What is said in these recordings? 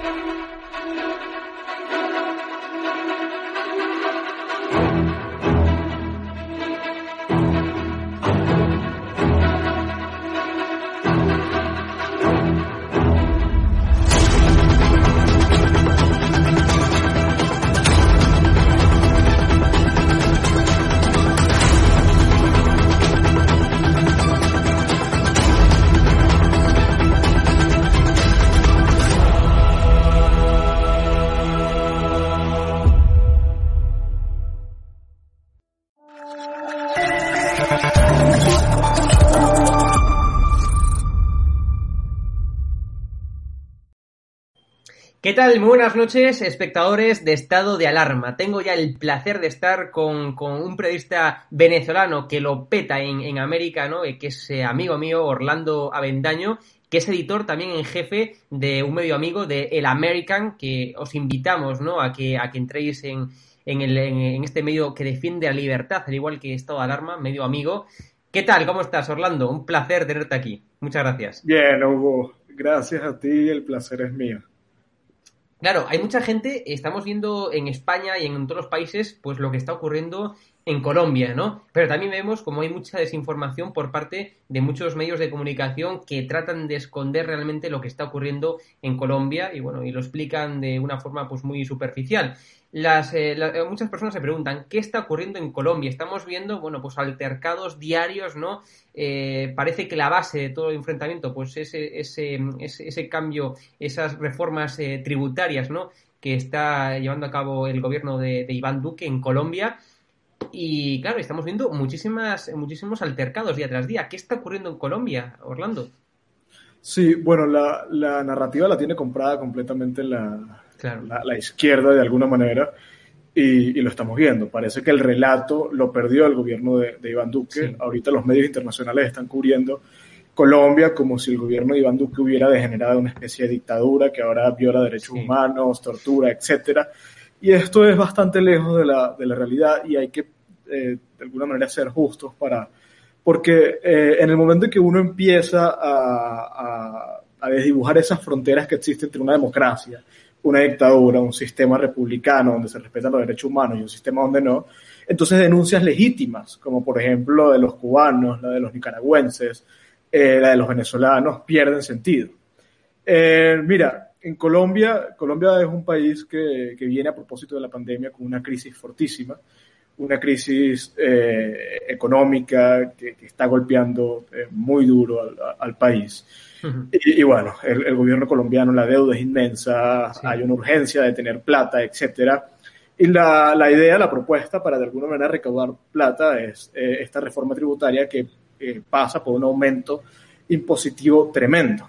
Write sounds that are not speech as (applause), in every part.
¿Qué tal? Muy buenas noches, espectadores de Estado de Alarma. Tengo ya el placer de estar con, un periodista venezolano que lo peta en, América, ¿no? Eh, que es eh, amigo mío, Orlando Avendaño, que es editor también en jefe de un medio amigo de El American, que os invitamos, ¿no? A que, a que entréis en, en, este medio que defiende la libertad, al igual que Estado de Alarma, medio amigo. ¿Qué tal? ¿Cómo estás, Orlando? Un placer tenerte aquí. Muchas gracias. Bien, Hugo. Gracias a ti, el placer es mío. Claro, hay mucha gente, estamos viendo en España y en todos los países, pues lo que está ocurriendo en Colombia, ¿no? Pero también vemos como hay mucha desinformación por parte de muchos medios de comunicación que tratan de esconder realmente lo que está ocurriendo en Colombia y bueno, y lo explican de una forma pues muy superficial las, eh, eh, muchas personas se preguntan qué está ocurriendo en Colombia. Estamos viendo, bueno, pues altercados diarios, ¿no? Eh, parece que la base de todo el enfrentamiento, pues ese, ese, ese, cambio, esas reformas tributarias, ¿no? Que está llevando a cabo el gobierno de, Iván Duque en Colombia. Y claro, estamos viendo muchísimas, muchísimos altercados día tras día. ¿Qué está ocurriendo en Colombia, Orlando? Sí, bueno, la, la narrativa la tiene comprada completamente la, la, izquierda de alguna manera, y, lo estamos viendo. Parece que el relato lo perdió el gobierno de, Iván Duque. Ahorita los medios internacionales están cubriendo Colombia como si el gobierno de Iván Duque hubiera degenerado una especie de dictadura que ahora viola derechos humanos, tortura, etcétera. Y esto es bastante lejos de la, de la realidad y hay que, eh, de alguna manera, ser justos para... Porque eh, en el momento en que uno empieza a, a, a desdibujar esas fronteras que existen entre una democracia una dictadura, un sistema republicano donde se respetan los derechos humanos y un sistema donde no, entonces denuncias legítimas, como por ejemplo la de los cubanos, la de los nicaragüenses, eh, la de los venezolanos, pierden sentido. Eh, mira, en Colombia, Colombia es un país que, viene a propósito de la pandemia con una crisis fortísima, una crisis eh, económica que, está golpeando muy duro al, país. Y, bueno, el, gobierno colombiano, la deuda es inmensa, hay una urgencia de tener plata, etcétera. Y la, la, idea, la propuesta para de alguna manera recaudar plata es eh, esta reforma tributaria que pasa por un aumento impositivo tremendo.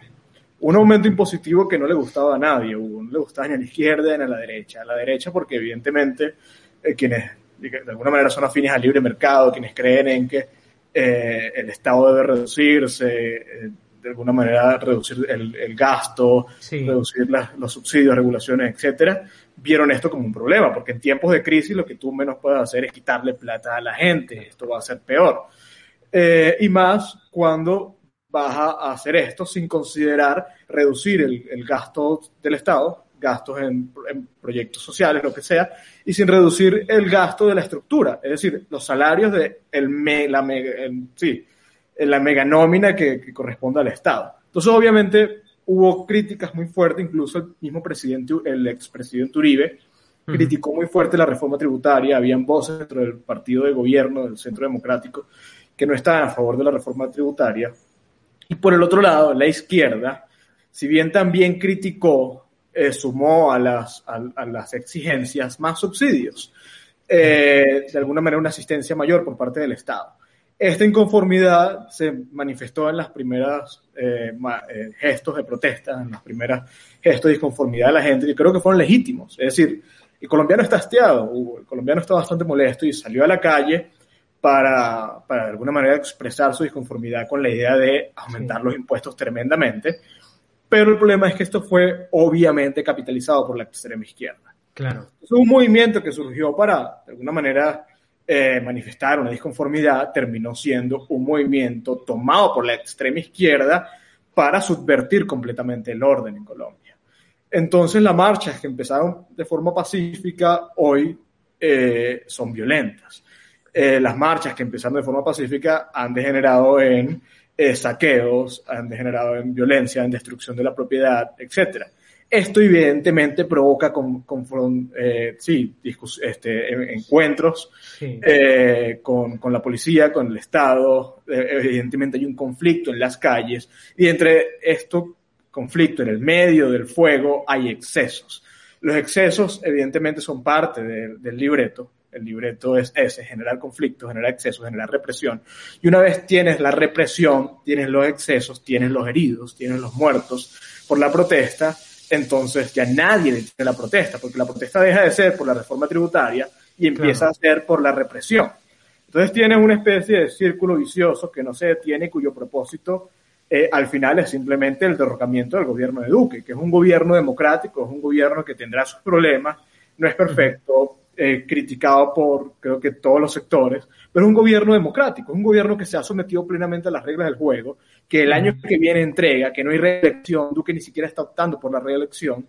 Un aumento impositivo que no le gustaba a nadie, no le gustaba ni a la izquierda ni a la derecha. A la derecha porque evidentemente quienes de alguna manera son afines al libre mercado, quienes creen en que eh, el Estado debe reducirse, eh, de alguna manera reducir el, gasto, reducir los subsidios, regulaciones, etcétera, vieron esto como un problema, porque en tiempos de crisis lo que tú menos puedes hacer es quitarle plata a la gente, esto va a ser peor. Eh, y más cuando vas a hacer esto sin considerar reducir el gasto del Estado, gastos en, proyectos sociales, lo que sea, y sin reducir el gasto de la estructura, es decir, los salarios de el la, mega, sí, la mega nómina que, corresponde al Estado. Entonces, obviamente, hubo críticas muy fuertes, incluso el mismo presidente, el expresidente Uribe, criticó muy fuerte la reforma tributaria, habían voces dentro del partido de gobierno, del Centro Democrático, que no estaban a favor de la reforma tributaria. Y por el otro lado, la izquierda, si bien también criticó eh, sumó a las, a, las exigencias más subsidios, eh, de alguna manera una asistencia mayor por parte del Estado. Esta inconformidad se manifestó en las primeras eh, gestos de protesta, en las primeras gestos de disconformidad de la gente, y creo que fueron legítimos. Es decir, el colombiano está hastiado, el colombiano está bastante molesto y salió a la calle para, para de alguna manera expresar su disconformidad con la idea de aumentar los impuestos tremendamente pero el problema es que esto fue obviamente capitalizado por la extrema izquierda. Claro. Es un movimiento que surgió para, de alguna manera, eh, manifestar una disconformidad, terminó siendo un movimiento tomado por la extrema izquierda para subvertir completamente el orden en Colombia. Entonces las marchas que empezaron de forma pacífica hoy eh, son violentas. Eh, las marchas que empezaron de forma pacífica han degenerado en eh, saqueos, han degenerado en violencia, en destrucción de la propiedad, etc. Esto evidentemente provoca con, con eh, sí, este, encuentros eh, con, con, la policía, con el Estado, evidentemente hay un conflicto en las calles y entre esto conflicto en el medio del fuego hay excesos. Los excesos evidentemente son parte del libreto, el libreto es ese, generar conflictos, generar excesos, generar represión. Y una vez tienes la represión, tienes los excesos, tienes los heridos, tienes los muertos por la protesta, entonces ya nadie detiene la protesta, porque la protesta deja de ser por la reforma tributaria y empieza a ser por la represión. Entonces tienes una especie de círculo vicioso que no se detiene, cuyo propósito eh, al final es simplemente el derrocamiento del gobierno de Duque, que es un gobierno democrático, es un gobierno que tendrá sus problemas, no es perfecto, eh, criticado por creo que todos los sectores, pero un gobierno democrático, un gobierno que se ha sometido plenamente a las reglas del juego, que el año que viene entrega, que no hay reelección, Duque ni siquiera está optando por la reelección.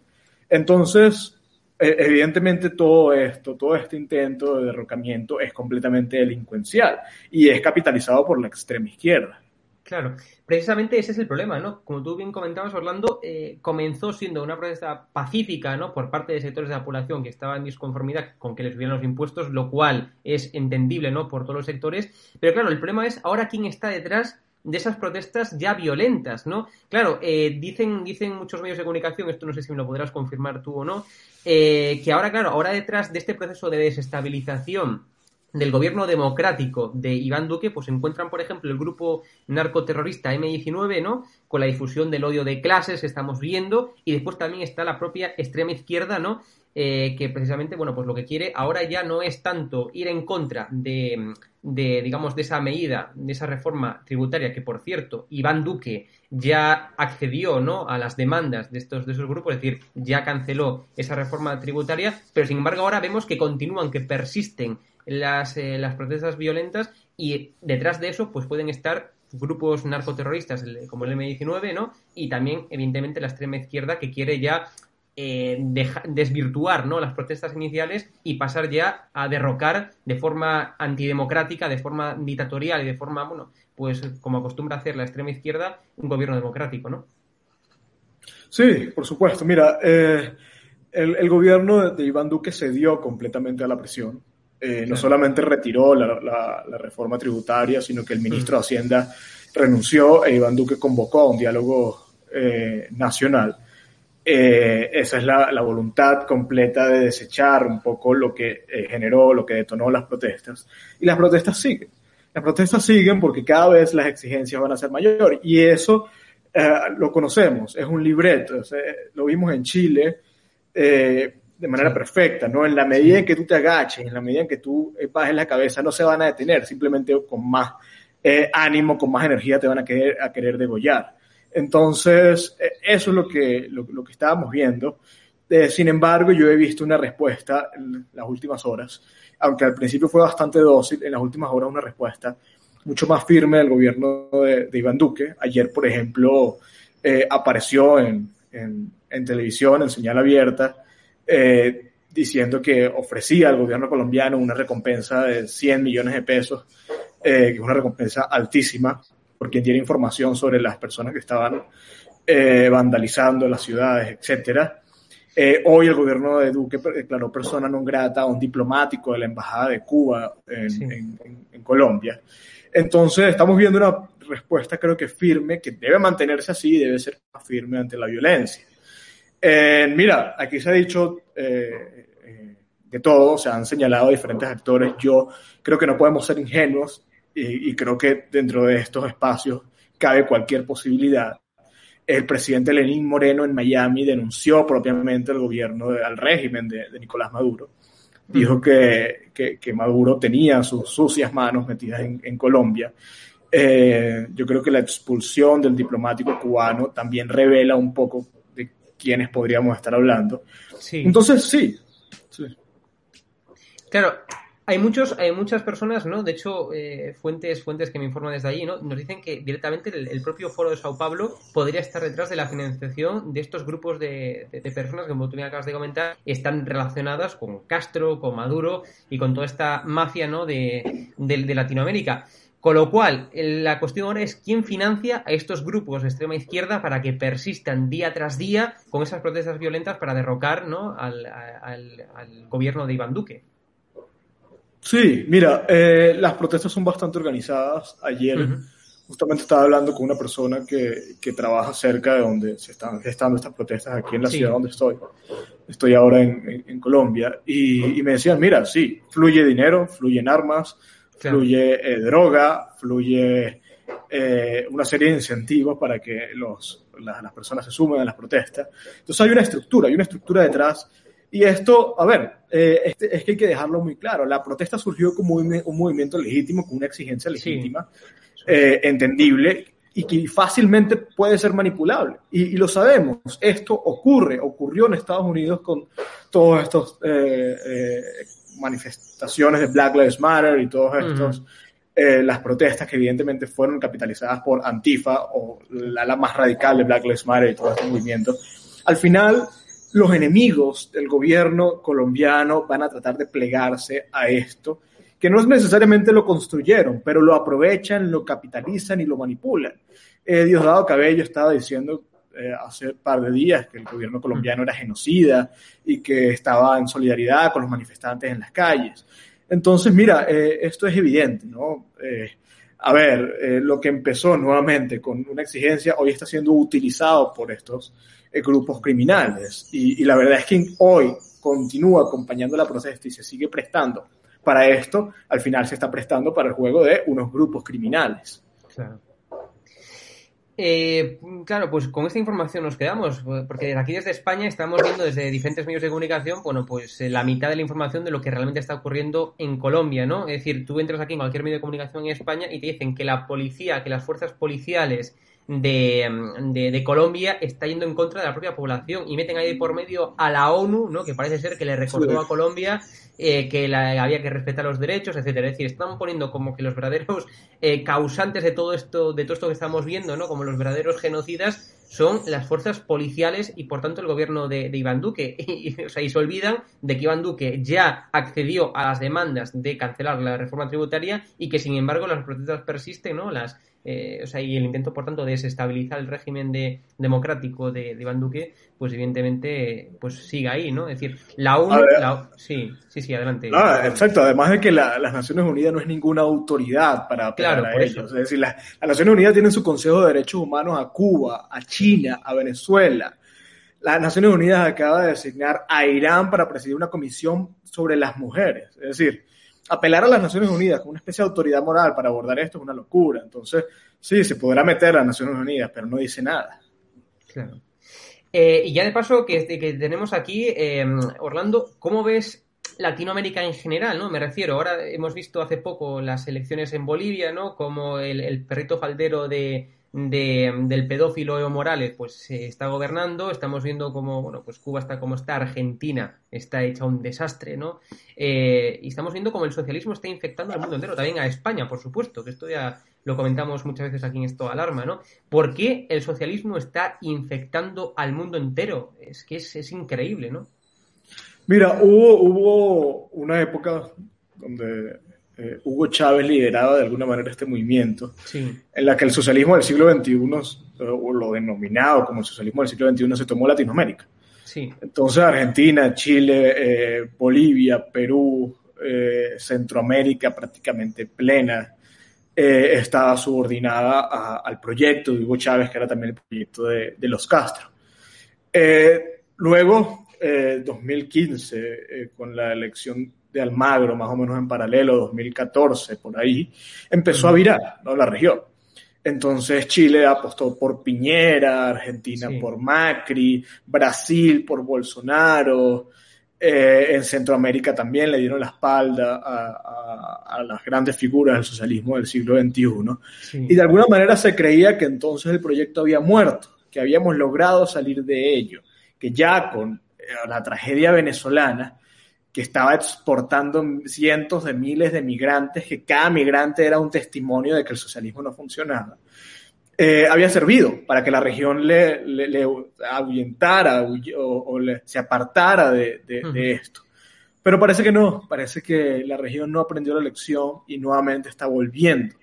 Entonces, e, evidentemente todo esto, todo este intento de derrocamiento es completamente delincuencial y es capitalizado por la extrema izquierda. Claro, precisamente ese es el problema, ¿no? Como tú bien comentabas, Orlando, eh, comenzó siendo una protesta pacífica, ¿no? Por parte de sectores de la población que estaban en disconformidad con que les subieran los impuestos, lo cual es entendible, ¿no? Por todos los sectores. Pero claro, el problema es ahora quién está detrás de esas protestas ya violentas, ¿no? Claro, eh, dicen, dicen muchos medios de comunicación, esto no sé si me lo podrás confirmar tú o no, eh, que ahora, claro, ahora detrás de este proceso de desestabilización del gobierno democrático de Iván Duque, pues encuentran, por ejemplo, el grupo narcoterrorista M19, ¿no? Con la difusión del odio de clases que estamos viendo, y después también está la propia extrema izquierda, ¿no? Eh, que precisamente, bueno, pues lo que quiere ahora ya no es tanto ir en contra de, de, digamos, de esa medida, de esa reforma tributaria, que por cierto, Iván Duque ya accedió, ¿no? A las demandas de estos, de esos grupos, es decir, ya canceló esa reforma tributaria, pero sin embargo ahora vemos que continúan, que persisten las, eh, las protestas violentas y detrás de eso pues pueden estar grupos narcoterroristas como el M19, ¿no? Y también, evidentemente, la extrema izquierda que quiere ya eh, desvirtuar ¿no? las protestas iniciales y pasar ya a derrocar de forma antidemocrática, de forma dictatorial y de forma, bueno, pues como acostumbra hacer la extrema izquierda, un gobierno democrático, ¿no? Sí, por supuesto. Mira, eh, el, el, gobierno de Iván Duque cedió completamente a la presión. Eh, no solamente retiró la, reforma tributaria, sino que el ministro de Hacienda renunció e Iván Duque convocó a un diálogo eh, nacional. Eh, esa es la, voluntad completa de desechar un poco lo que generó, lo que detonó las protestas. Y las protestas siguen. Las protestas siguen porque cada vez las exigencias van a ser mayores. Y eso lo conocemos, es un libreto. lo vimos en Chile de manera perfecta, ¿no? En la medida en que tú te agaches, en la medida en que tú eh, bajes la cabeza, no se van a detener, simplemente con más eh, ánimo, con más energía te van a querer, a querer degollar. Entonces, eh, eso es lo que, lo, que estábamos viendo. sin embargo, yo he visto una respuesta en las últimas horas, aunque al principio fue bastante dócil, en las últimas horas una respuesta mucho más firme del gobierno de, Iván Duque. Ayer, por ejemplo, apareció en, en, en televisión, en señal abierta, eh, diciendo que ofrecía al gobierno colombiano una recompensa de 100 millones de pesos, eh, que es una recompensa altísima, por quien tiene información sobre las personas que estaban eh, vandalizando las ciudades, etcétera. hoy el gobierno de Duque declaró persona non grata a un diplomático de la Embajada de Cuba en, en, Colombia. Entonces, estamos viendo una respuesta, creo que firme, que debe mantenerse así, debe ser más firme ante la violencia. Eh, mira, aquí se ha dicho eh, eh, de todo, se han señalado diferentes actores. Yo creo que no podemos ser ingenuos y, creo que dentro de estos espacios cabe cualquier posibilidad. El presidente Lenín Moreno en Miami denunció propiamente al gobierno, al régimen de, Nicolás Maduro. Dijo que, que, Maduro tenía sus sucias manos metidas en, Colombia. yo creo que la expulsión del diplomático cubano también revela un poco quiénes podríamos estar hablando. Entonces, sí, Claro, hay muchos, hay muchas personas, ¿no? De hecho, eh, fuentes, fuentes que me informan desde allí, ¿no? Nos dicen que directamente el, propio foro de Sao Paulo podría estar detrás de la financiación de estos grupos de, personas que, como tú me acabas de comentar, están relacionadas con Castro, con Maduro y con toda esta mafia, ¿no? de, de Latinoamérica. Con lo cual, la cuestión ahora es quién financia a estos grupos de extrema izquierda para que persistan día tras día con esas protestas violentas para derrocar ¿no? al, gobierno de Iván Duque. Sí, mira, eh, las protestas son bastante organizadas. Ayer justamente estaba hablando con una persona que, trabaja cerca de donde se están gestando estas protestas aquí en la ciudad donde estoy. Estoy ahora en, Colombia y, y me decían, mira, sí, fluye dinero, fluyen armas, fluye eh, droga, fluye eh, una serie de incentivos para que los, las personas se sumen a las protestas. Entonces hay una estructura, hay una estructura detrás. Y esto, a ver, eh, este, es que hay que dejarlo muy claro. La protesta surgió como un, movimiento legítimo, con una exigencia legítima, entendible y que fácilmente puede ser manipulable. Y, y, lo sabemos. Esto ocurre, ocurrió en Estados Unidos con todos estos manifestaciones de Black Lives Matter y todos estos, eh, las protestas que evidentemente fueron capitalizadas por Antifa o la, la más radical de Black Lives Matter y todo este movimiento, al final los enemigos del gobierno colombiano van a tratar de plegarse a esto, que no es necesariamente lo construyeron, pero lo aprovechan, lo capitalizan y lo manipulan. Eh, Diosdado Cabello estaba diciendo eh, hace un par de días que el gobierno colombiano era genocida y que estaba en solidaridad con los manifestantes en las calles. Entonces, mira, eh, esto es evidente, ¿no? Eh, a ver, lo que empezó nuevamente con una exigencia hoy está siendo utilizado por estos grupos criminales y, y, la verdad es que hoy continúa acompañando la protesta y se sigue prestando para esto, al final se está prestando para el juego de unos grupos criminales. Claro. Eh, claro, pues con esta información nos quedamos, porque aquí desde España estamos viendo desde diferentes medios de comunicación, bueno, pues eh, la mitad de la información de lo que realmente está ocurriendo en Colombia, ¿no? Es decir, tú entras aquí en cualquier medio de comunicación en España y te dicen que la policía, que las fuerzas policiales de, de, Colombia está yendo en contra de la propia población y meten ahí por medio a la ONU, ¿no? que parece ser que le recordó a Colombia eh, que la, había que respetar los derechos, etcétera. Es decir, están poniendo como que los verdaderos eh, causantes de todo esto, de todo esto que estamos viendo, ¿no? como los verdaderos genocidas, son las fuerzas policiales y por tanto el gobierno de, Iván Duque. (laughs) Y, o sea, y se olvidan de que Iván Duque ya accedió a las demandas de cancelar la reforma tributaria y que sin embargo las protestas persisten, ¿no? Las, eh, o sea, y el intento, por tanto, de desestabilizar el régimen de, democrático de, de, Iván Duque, pues evidentemente, pues sigue ahí, ¿no? Es decir, la ONU... sí, sí, sí, adelante. Ah, exacto, además de que las Naciones Unidas no es ninguna autoridad para, claro, para ellos. Es decir, las Naciones Unidas tienen su Consejo de Derechos Humanos a Cuba, a China, a Venezuela. Las Naciones Unidas acaba de designar a Irán para presidir una comisión sobre las mujeres. Es decir, apelar a las Naciones Unidas como una especie de autoridad moral para abordar esto es una locura. Entonces, sí, se podrá meter a las Naciones Unidas, pero no dice nada. Claro. Eh, y ya de paso que, que tenemos aquí, eh, Orlando, ¿cómo ves Latinoamérica en general, ¿no? Me refiero, ahora hemos visto hace poco las elecciones en Bolivia, ¿no? Como el perrito faldero de, de, del pedófilo Evo Morales pues se está gobernando, estamos viendo cómo, bueno, pues Cuba está como está, Argentina está hecha un desastre, ¿no? Eh, y estamos viendo cómo el socialismo está infectando al mundo entero, también a España, por supuesto, que esto ya lo comentamos muchas veces aquí en esto alarma, ¿no? ¿Por qué el socialismo está infectando al mundo entero? Es que es, es increíble, ¿no? Mira, hubo, hubo una época donde eh, Hugo Chávez lideraba de alguna manera este movimiento, en la que el socialismo del siglo XXI, o lo denominado como el socialismo del siglo XXI, se tomó Latinoamérica. Sí. Entonces Argentina, Chile, eh, Bolivia, Perú, eh, Centroamérica prácticamente plena, estaba subordinada al proyecto de Hugo Chávez, que era también el proyecto de, de los Castro. luego, 2015, con la elección de Almagro, más o menos en paralelo, 2014, por ahí, empezó a virar ¿no? la región. Entonces Chile apostó por Piñera, Argentina por Macri, Brasil por Bolsonaro, eh, en Centroamérica también le dieron la espalda a, las grandes figuras del socialismo del siglo XXI. Y de alguna manera se creía que entonces el proyecto había muerto, que habíamos logrado salir de ello, que ya con eh, la tragedia venezolana que estaba exportando cientos de miles de migrantes, que cada migrante era un testimonio de que el socialismo no funcionaba, eh, había servido para que la región le, le, ahuyentara o, se apartara de, esto. Pero parece que no, parece que la región no aprendió la lección y nuevamente está volviendo.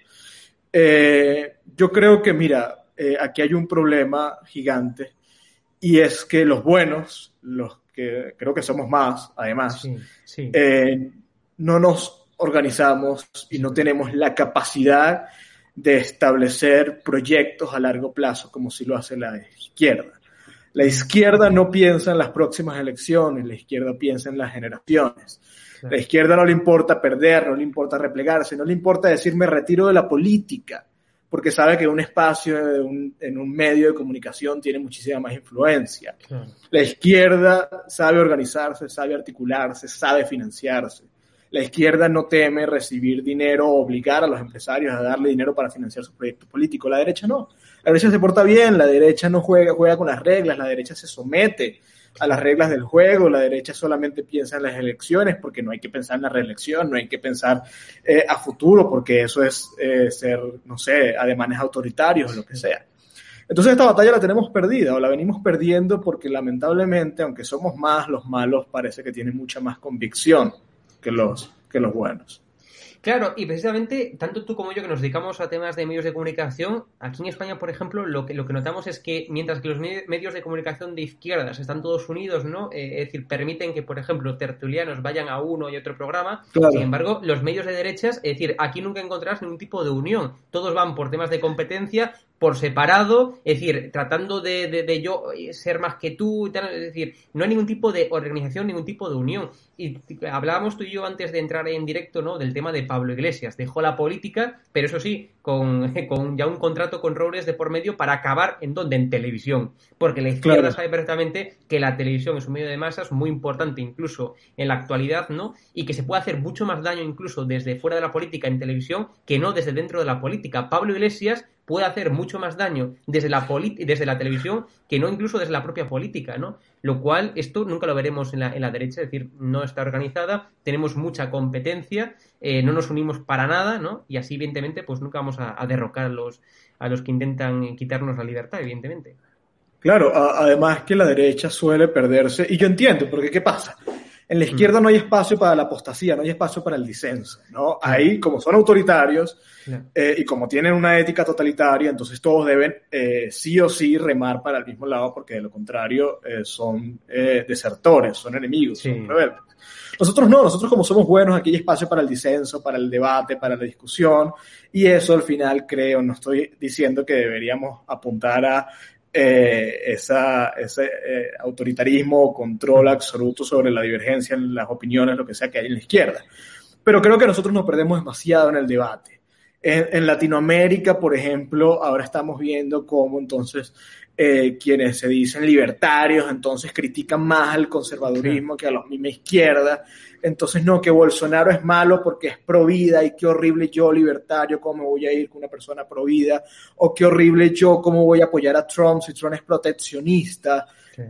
Eh, yo creo que, mira, eh, aquí hay un problema gigante y es que los buenos, los que creo que somos más, además, eh, no nos organizamos y no tenemos la capacidad de establecer proyectos a largo plazo como si lo hace la izquierda. La izquierda no piensa en las próximas elecciones, la izquierda piensa en las generaciones. La izquierda no le importa perder, no le importa replegarse, no le importa decir me retiro de la política porque sabe que un espacio en un medio de comunicación tiene muchísima más influencia. La izquierda sabe organizarse, sabe articularse, sabe financiarse. La izquierda no teme recibir dinero o obligar a los empresarios a darle dinero para financiar su proyecto político. La derecha no. La derecha se porta bien, la derecha no juega, juega con las reglas, la derecha se somete a las reglas del juego, la derecha solamente piensa en las elecciones porque no hay que pensar en la reelección, no hay que pensar eh, a futuro porque eso es eh, ser, no sé, ademanes autoritarios o lo que sea. Entonces esta batalla la tenemos perdida o la venimos perdiendo porque lamentablemente, aunque somos más, los malos parece que tienen mucha más convicción que los, que los buenos. Claro, y precisamente, tanto tú como yo que nos dedicamos a temas de medios de comunicación, aquí en España, por ejemplo, lo que, lo que notamos es que mientras que los medios de comunicación de izquierdas están todos unidos, ¿no? Eh, es decir, permiten que, por ejemplo, tertulianos vayan a uno y otro programa, sin embargo, los medios de derechas, es decir, aquí nunca encontrarás ningún tipo de unión. Todos van por temas de competencia, por separado, es decir, tratando de, de, yo ser más que tú, es decir, no hay ningún tipo de organización, ningún tipo de unión. Y hablábamos tú y yo antes de entrar en directo, ¿no? Del tema de Pablo Iglesias. Dejó la política, pero eso sí, con, (laughs) con ya un contrato con Robles de por medio para acabar en donde, en televisión. Porque la izquierda sabe perfectamente que la televisión es un medio de masas muy importante incluso en la actualidad, ¿no? Y que se puede hacer mucho más daño incluso desde fuera de la política en televisión que no desde dentro de la política. Pablo Iglesias puede hacer mucho más daño desde la, desde la televisión que no incluso desde la propia política, ¿no? Lo cual, esto nunca lo veremos en la, en la derecha, es decir, no está organizada, tenemos mucha competencia, eh, no nos unimos para nada, ¿no? Y así, evidentemente, pues nunca vamos a, derrocar a los, a los que intentan quitarnos la libertad, evidentemente. Claro, además que la derecha suele perderse, y yo entiendo, porque ¿qué pasa? En la mm. izquierda no hay espacio para la apostasía, no hay espacio para el disenso, ¿no? Ahí, como son autoritarios eh, y como tienen una ética totalitaria, entonces todos deben eh, sí o sí remar para el mismo lado, porque de lo contrario eh, son desertores, son enemigos, son rebeldes. Nosotros no, nosotros como somos buenos, aquí hay espacio para el disenso, para el debate, para la discusión, y eso al final creo, no estoy diciendo que deberíamos apuntar a eh, esa, ese eh, autoritarismo o control absoluto sobre la divergencia en las opiniones, lo que sea que hay en la izquierda. Pero creo que nosotros nos perdemos demasiado en el debate. En, Latinoamérica, por ejemplo, ahora estamos viendo cómo entonces eh, quienes se dicen libertarios, entonces critican más al conservadurismo que a la misma izquierda. Entonces, no, que Bolsonaro es malo porque es pro vida y qué horrible yo, libertario, cómo voy a ir con una persona pro vida, o qué horrible yo, cómo voy a apoyar a Trump si Trump es proteccionista.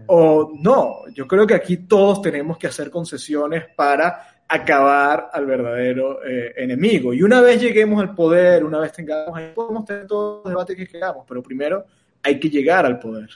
O no, yo creo que aquí todos tenemos que hacer concesiones para acabar al verdadero eh, enemigo. Y una vez lleguemos al poder, una vez tengamos, ahí podemos tener todos los debates que queramos, pero primero hay que llegar al poder.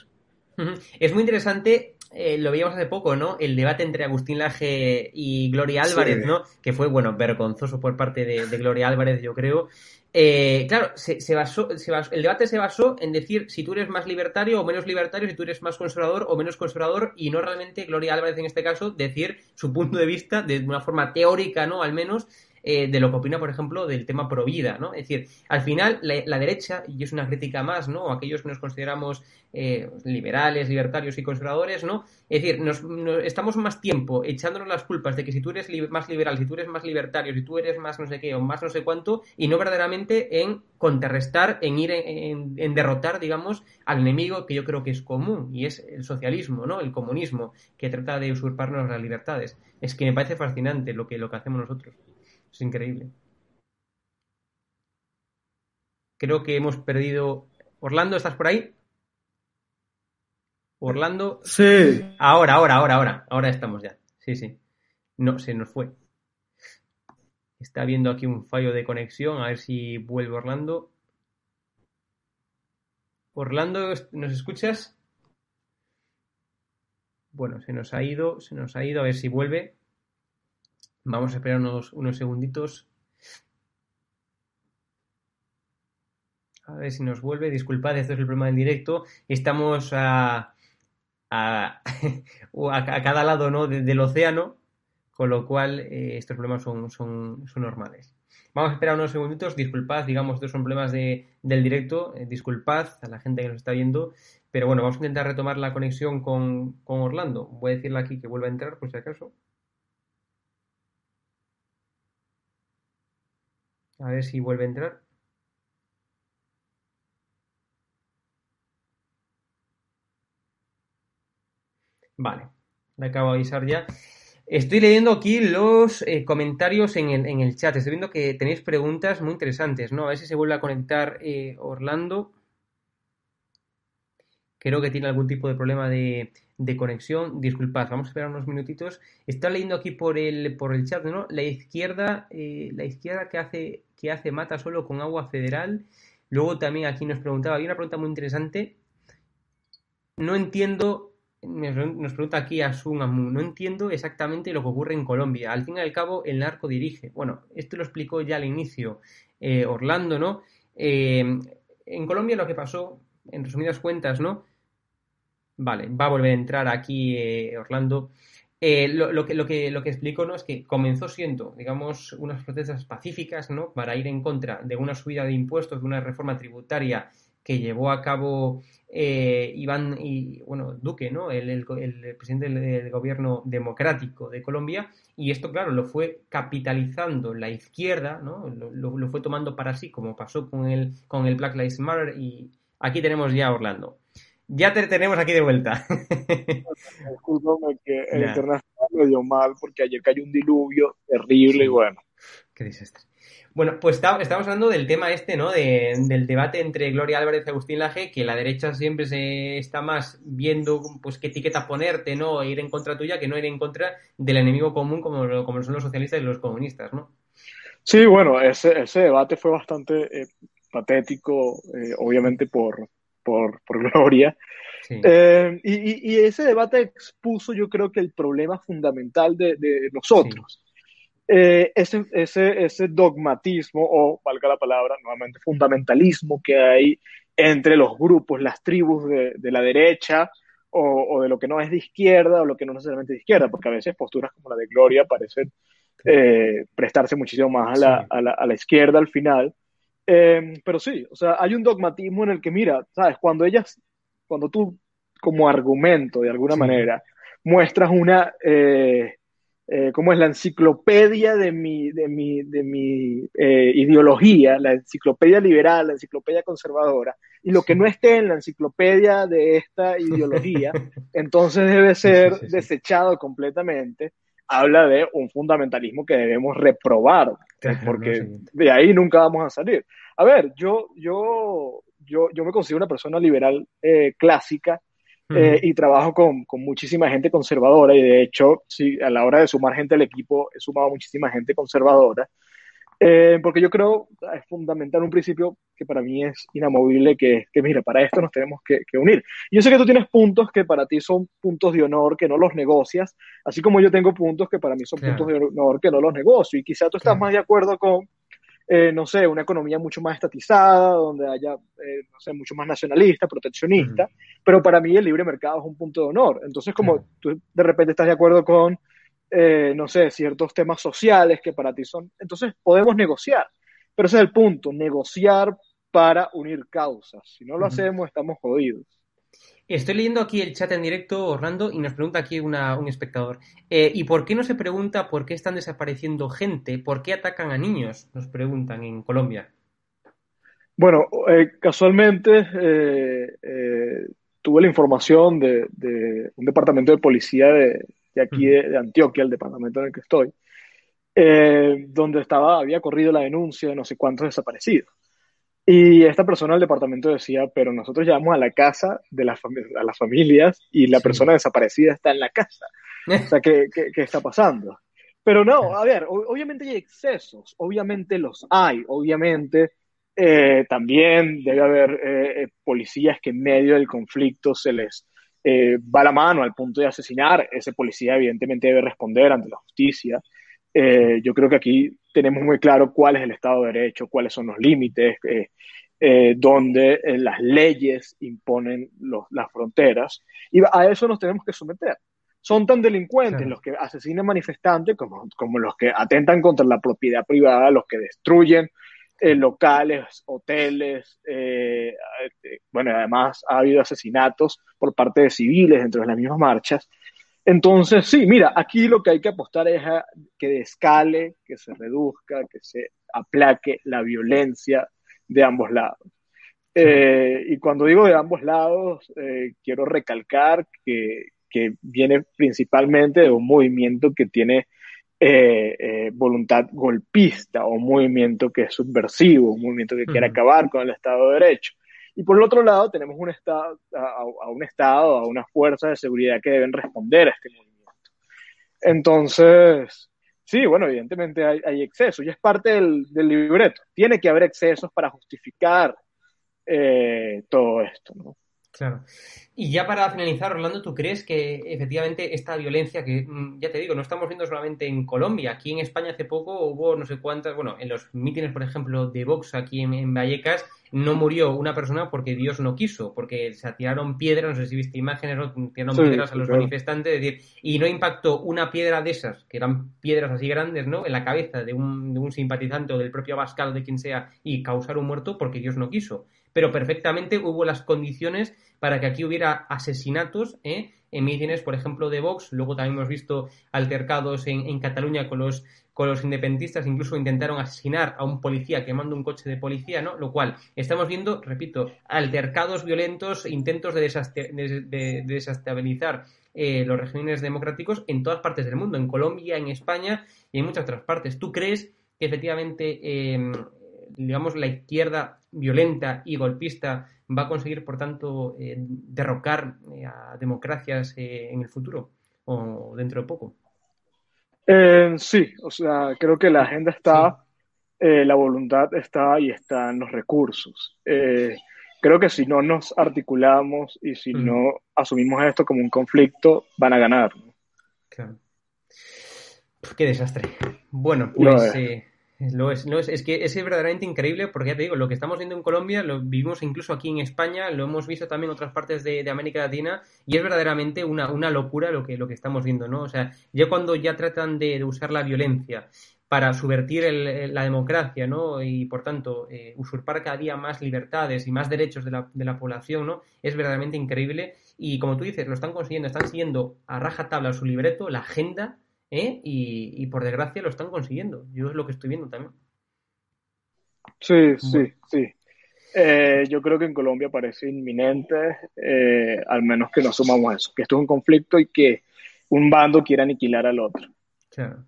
Es muy interesante eh, lo veíamos hace poco, ¿no? El debate entre Agustín Laje y Gloria Álvarez, ¿no? Que fue, bueno, vergonzoso por parte de, Gloria Álvarez, yo creo. Eh, claro, se, basó, el debate se basó en decir si tú eres más libertario o menos libertario, si tú eres más conservador o menos conservador, y no realmente Gloria Álvarez en este caso decir su punto de vista de una forma teórica, ¿no? Al menos, eh, de lo que opina, por ejemplo, del tema pro vida, ¿no? Es decir, al final, la, derecha, y es una crítica más, ¿no? Aquellos que nos consideramos eh, liberales, libertarios y conservadores, ¿no? Es decir, nos, estamos más tiempo echándonos las culpas de que si tú eres más liberal, si tú eres más libertario, si tú eres más no sé qué o más no sé cuánto, y no verdaderamente en contrarrestar, en ir en, en derrotar, digamos, al enemigo que yo creo que es común, y es el socialismo, ¿no? El comunismo, que trata de usurparnos las libertades. Es que me parece fascinante lo que, lo que hacemos nosotros. Es increíble. Creo que hemos perdido. Orlando, ¿estás por ahí? Orlando. Sí. Ahora, ahora, ahora, ahora. Ahora estamos ya. Sí, sí. No, se nos fue. Está viendo aquí un fallo de conexión. A ver si vuelve Orlando. Orlando, ¿nos escuchas? Bueno, se nos ha ido, se nos ha ido. A ver si vuelve. Vamos a esperar unos, segunditos. A ver si nos vuelve. Disculpad, esto es el problema del directo. Estamos a, a, (laughs) a cada lado ¿no? del océano, con lo cual eh, estos problemas son, son, son, normales. Vamos a esperar unos segunditos. Disculpad, digamos, estos son problemas de, del directo. Eh, disculpad a la gente que nos está viendo. Pero bueno, vamos a intentar retomar la conexión con, con Orlando. Voy a decirle aquí que vuelva a entrar, por si acaso. A ver si vuelve a entrar. Vale, le acabo de avisar ya. Estoy leyendo aquí los eh, comentarios en el, en el, chat. Estoy viendo que tenéis preguntas muy interesantes, ¿no? A ver si se vuelve a conectar eh, Orlando. Creo que tiene algún tipo de problema de, de conexión. Disculpad, vamos a esperar unos minutitos. Está leyendo aquí por el, por el chat, ¿no? La izquierda, eh, la izquierda que hace, que hace mata solo con agua federal. Luego también aquí nos preguntaba, hay una pregunta muy interesante. No entiendo, nos pregunta aquí a Sungamu, no entiendo exactamente lo que ocurre en Colombia. Al fin y al cabo, el narco dirige. Bueno, esto lo explicó ya al inicio eh, Orlando, ¿no? Eh, en Colombia lo que pasó, en resumidas cuentas, ¿no? Vale, va a volver a entrar aquí eh, Orlando. Eh, lo, que, lo, que, lo que explico ¿no? es que comenzó siendo, digamos, unas protestas pacíficas ¿no? para ir en contra de una subida de impuestos, de una reforma tributaria que llevó a cabo eh, Iván y, bueno, Duque, ¿no? el, el, presidente del, gobierno democrático de Colombia, y esto, claro, lo fue capitalizando la izquierda, ¿no? lo, lo, fue tomando para sí, como pasó con el, con el Black Lives Matter, y aquí tenemos ya a Orlando. Ya te tenemos aquí de vuelta. Disculpame que el internet me dio mal porque ayer cayó un diluvio terrible y bueno. Qué desastre. Bueno, pues estamos hablando del tema este, ¿no? del debate entre Gloria Álvarez y Agustín Laje, que la derecha siempre se está más viendo pues qué etiqueta ponerte, ¿no? Ir en contra tuya que no ir en contra del enemigo común como, como son los socialistas y los comunistas, ¿no? Sí, bueno, ese, ese debate fue bastante eh, patético, eh, obviamente por, por, por (laughs) Gloria. Eh, y, ese debate expuso yo creo que el problema fundamental de, nosotros. Eh, ese, ese, ese, dogmatismo, o valga la palabra, nuevamente, fundamentalismo que hay entre los grupos, las tribus de, de la derecha o, o, de lo que no es de izquierda o lo que no necesariamente de izquierda, porque a veces posturas como la de Gloria parecen eh, prestarse muchísimo más a la, a, la, a la, izquierda al final. Eh, pero sí, o sea, hay un dogmatismo en el que, mira, ¿sabes? Cuando ellas, cuando tú como argumento, de alguna manera, muestras una, eh, eh, ¿cómo es? La enciclopedia de mi, de mi, de mi ideología, la enciclopedia liberal, la enciclopedia conservadora, y lo que no esté en la enciclopedia de esta (laughs) ideología, entonces debe ser desechado completamente habla de un fundamentalismo que debemos reprobar, porque de ahí nunca vamos a salir. A ver, yo, yo, yo, yo me considero una persona liberal eh, clásica eh, y trabajo con, con, muchísima gente conservadora y de hecho, sí, a la hora de sumar gente al equipo, he sumado muchísima gente conservadora. Eh, porque yo creo es fundamental un principio que para mí es inamovible, que que, mira, para esto nos tenemos que, unir. Y yo sé que tú tienes puntos que para ti son puntos de honor, que no los negocias, así como yo tengo puntos que para mí son puntos de honor, que no los negocio. Y quizá tú estás más de acuerdo con, eh, no sé, una economía mucho más estatizada, donde haya, eh, no sé, mucho más nacionalista, proteccionista, pero para mí el libre mercado es un punto de honor. Entonces, como tú de repente estás de acuerdo con eh, no sé, ciertos temas sociales que para ti son. Entonces podemos negociar, pero ese es el punto, negociar para unir causas. Si no lo hacemos, estamos jodidos. Estoy leyendo aquí el chat en directo, Orlando, y nos pregunta aquí un espectador. Eh, ¿Y por qué no se pregunta por qué están desapareciendo gente? ¿Por qué atacan a niños? Nos preguntan en Colombia. Bueno, eh, casualmente tuve la información de, un departamento de policía de, de aquí de, Antioquia, el departamento en el que estoy, eh, donde estaba, había corrido la denuncia de no sé cuántos desaparecidos. Y esta persona del departamento decía, pero nosotros llamamos a la casa de las, a las familias y la persona desaparecida está en la casa. o sea, ¿qué, ¿qué, está pasando? Pero no, a ver, obviamente hay excesos, obviamente los hay, obviamente eh, también debe haber eh, policías que en medio del conflicto se les eh, va la mano al punto de asesinar, ese policía evidentemente debe responder ante la justicia. Eh, yo creo que aquí tenemos muy claro cuál es el Estado de Derecho, cuáles son los límites, eh, donde las leyes imponen las fronteras, y a eso nos tenemos que someter. Son tan delincuentes los que asesinan manifestantes como, como los que atentan contra la propiedad privada, los que destruyen eh, locales, hoteles, eh, eh, bueno, además ha habido asesinatos por parte de civiles dentro de las mismas marchas. Entonces, sí, mira, aquí lo que hay que apostar es a que descale, que se reduzca, que se aplaque la violencia de ambos lados. y cuando digo de ambos lados, quiero recalcar que, que viene principalmente de un movimiento que tiene eh, eh, voluntad golpista o un movimiento que es subversivo, un movimiento que quiere acabar con el Estado de Derecho. Y por el otro lado tenemos un estado, a, un Estado, a unas fuerzas de seguridad que deben responder a este movimiento. Entonces, sí, bueno, evidentemente hay, hay excesos y es parte del, libreto. Tiene que haber excesos para justificar eh, todo esto, ¿no? Claro. Y ya para finalizar, Orlando, ¿tú crees que efectivamente esta violencia, que mm, ya te digo, no estamos viendo solamente en Colombia, aquí en España hace poco hubo no sé cuántas, bueno, en los mítines, por ejemplo, de Vox aquí en, Vallecas, no murió una persona porque Dios no quiso, porque se tiraron piedras, no sé si viste imágenes, tiraron piedras a los manifestantes, decir, y no impactó una piedra de esas, que eran piedras así grandes, ¿no?, en la cabeza de un, de un simpatizante o del propio Abascal, de quien sea, y causar un muerto porque Dios no quiso pero perfectamente hubo las condiciones para que aquí hubiera asesinatos ¿eh? en mítines, por ejemplo, de Vox. Luego también hemos visto altercados en, Cataluña con los, con los independentistas, incluso intentaron asesinar a un policía quemando un coche de policía, ¿no? Lo cual estamos viendo, repito, altercados violentos, intentos de, desestabilizar eh, los regímenes democráticos en todas partes del mundo, en Colombia, en España y en muchas otras partes. ¿Tú crees que efectivamente, eh, digamos, la izquierda violenta y golpista va a conseguir, por tanto, eh, derrocar eh, a democracias eh, en el futuro o dentro de poco? sí, o sea, creo que la agenda está, la voluntad está y están los recursos. creo que si no nos articulamos y si no asumimos esto como un conflicto, van a ganar. Claro. Qué desastre. Bueno, pues eh, lo es, no es, es que es verdaderamente increíble porque ya te digo, lo que estamos viendo en Colombia lo vivimos incluso aquí en España, lo hemos visto también en otras partes de, América Latina y es verdaderamente una, una, locura lo que, lo que estamos viendo, ¿no? O sea, ya cuando ya tratan de, usar la violencia para subvertir la democracia, ¿no? Y por tanto, eh, usurpar cada día más libertades y más derechos de la, de la población, ¿no? Es verdaderamente increíble y como tú dices, lo están consiguiendo, están siguiendo a rajatabla su libreto, la agenda ¿eh? y, por desgracia lo están consiguiendo. Yo es lo que estoy viendo también. Sí, sí, sí. Eh, yo creo que en Colombia parece inminente, eh, al menos que no asumamos eso, que esto es un conflicto y que un bando quiera aniquilar al otro. Claro.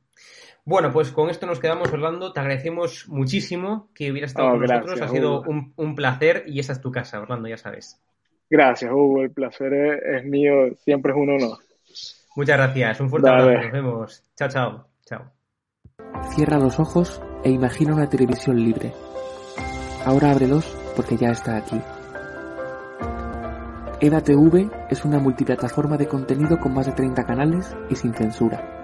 Bueno, pues con esto nos quedamos, Orlando. Te agradecemos muchísimo que hubieras estado con nosotros. Ha sido un, un, placer y esa es tu casa, Orlando, ya sabes. Gracias, Hugo. El placer es mío. Siempre es un honor. Muchas gracias, un fuerte abrazo, nos vemos. Chao, chao. Chao. Cierra los ojos e imagina una televisión libre. Ahora ábrelos porque ya está aquí. EDATV es una multiplataforma de contenido con más de 30 canales y sin censura.